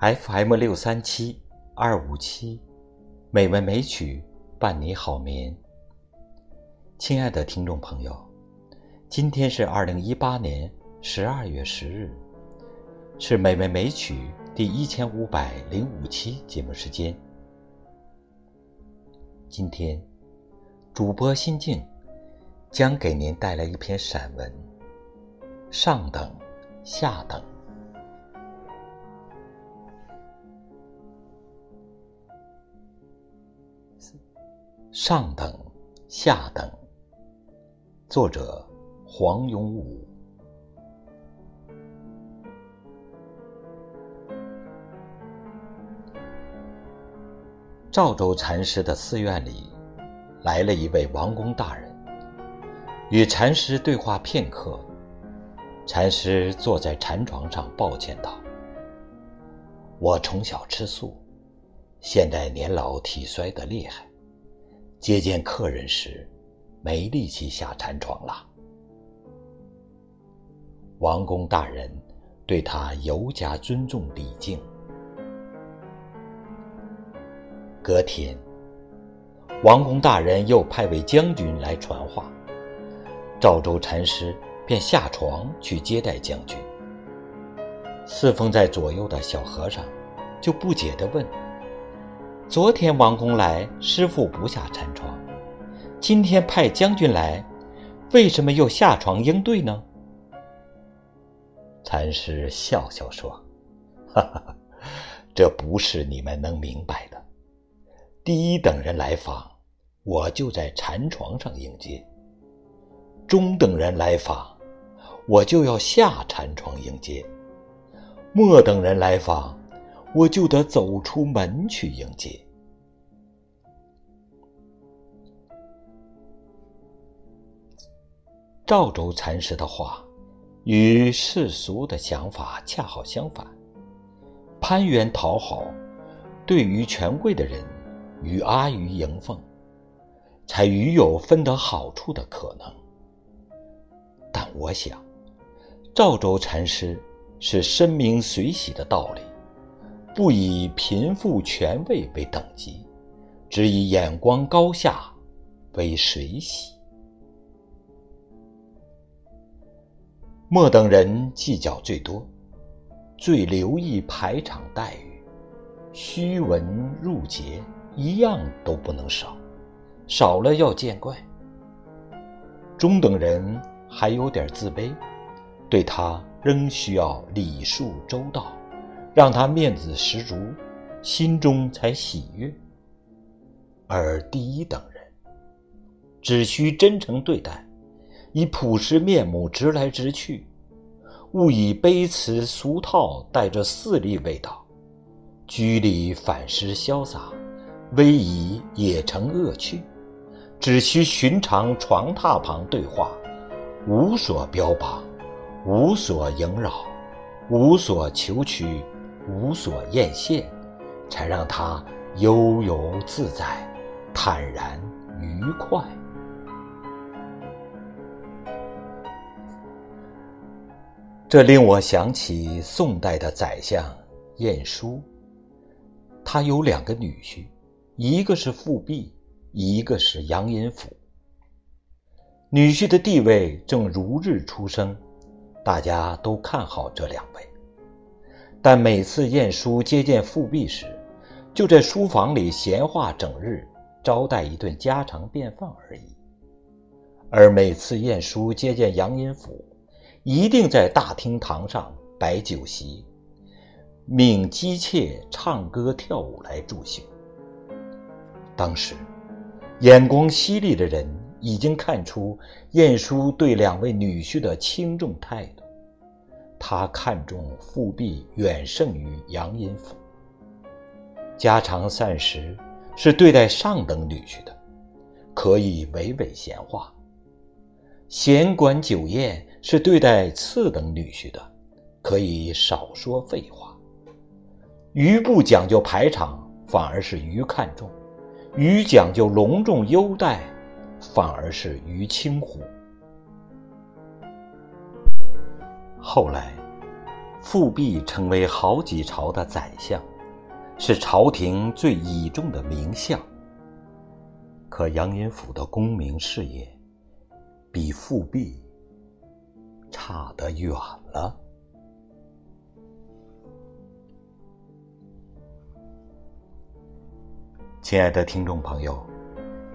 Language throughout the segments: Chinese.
FM 六三七二五七，美文美曲伴你好眠。亲爱的听众朋友，今天是二零一八年十二月十日，是美文美曲第一千五百零五期节目时间。今天，主播心静将给您带来一篇散文《上等下等》。上等，下等。作者：黄永武。赵州禅师的寺院里，来了一位王公大人，与禅师对话片刻。禅师坐在禅床上，抱歉道：“我从小吃素，现在年老体衰的厉害。”接见客人时，没力气下禅床了。王公大人对他尤加尊重礼敬。隔天，王公大人又派位将军来传话，赵州禅师便下床去接待将军。侍奉在左右的小和尚就不解地问。昨天王公来，师傅不下禅床；今天派将军来，为什么又下床应对呢？禅师笑笑说：“哈哈，这不是你们能明白的。第一等人来访，我就在禅床上迎接；中等人来访，我就要下禅床迎接；末等人来访。”我就得走出门去迎接。赵州禅师的话，与世俗的想法恰好相反。攀援讨好，对于权贵的人，与阿谀迎奉，才与有分得好处的可能。但我想，赵州禅师是深明随喜的道理。不以贫富权位为等级，只以眼光高下为水洗。末等人计较最多，最留意排场待遇，虚文入节一样都不能少，少了要见怪。中等人还有点自卑，对他仍需要礼数周到。让他面子十足，心中才喜悦。而第一等人，只需真诚对待，以朴实面目直来直去，勿以卑辞俗套带着势利味道，居里反失潇洒，威仪也成恶趣。只需寻常床榻旁对话，无所标榜，无所萦绕，无所求取。无所艳羡，才让他悠游自在、坦然愉快。这令我想起宋代的宰相晏殊，他有两个女婿，一个是富弼，一个是杨荫甫。女婿的地位正如日初升，大家都看好这两位。但每次晏殊接见富弼时，就在书房里闲话整日，招待一顿家常便饭而已；而每次晏殊接见杨荫甫，一定在大厅堂上摆酒席，命姬妾唱歌跳舞来助兴。当时，眼光犀利的人已经看出晏殊对两位女婿的轻重态度。他看重富弼远胜于杨荫甫。家常膳食是对待上等女婿的，可以娓娓闲话；闲管酒宴是对待次等女婿的，可以少说废话。于不讲究排场，反而是于看重；于讲究隆重优待，反而是于轻忽。后来，富弼成为好几朝的宰相，是朝廷最倚重的名相。可杨延甫的功名事业，比富弼差得远了。亲爱的听众朋友，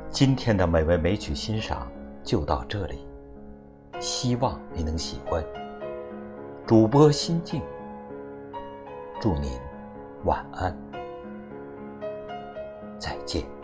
今天的美味美曲欣赏就到这里，希望你能喜欢。主播心静，祝您晚安，再见。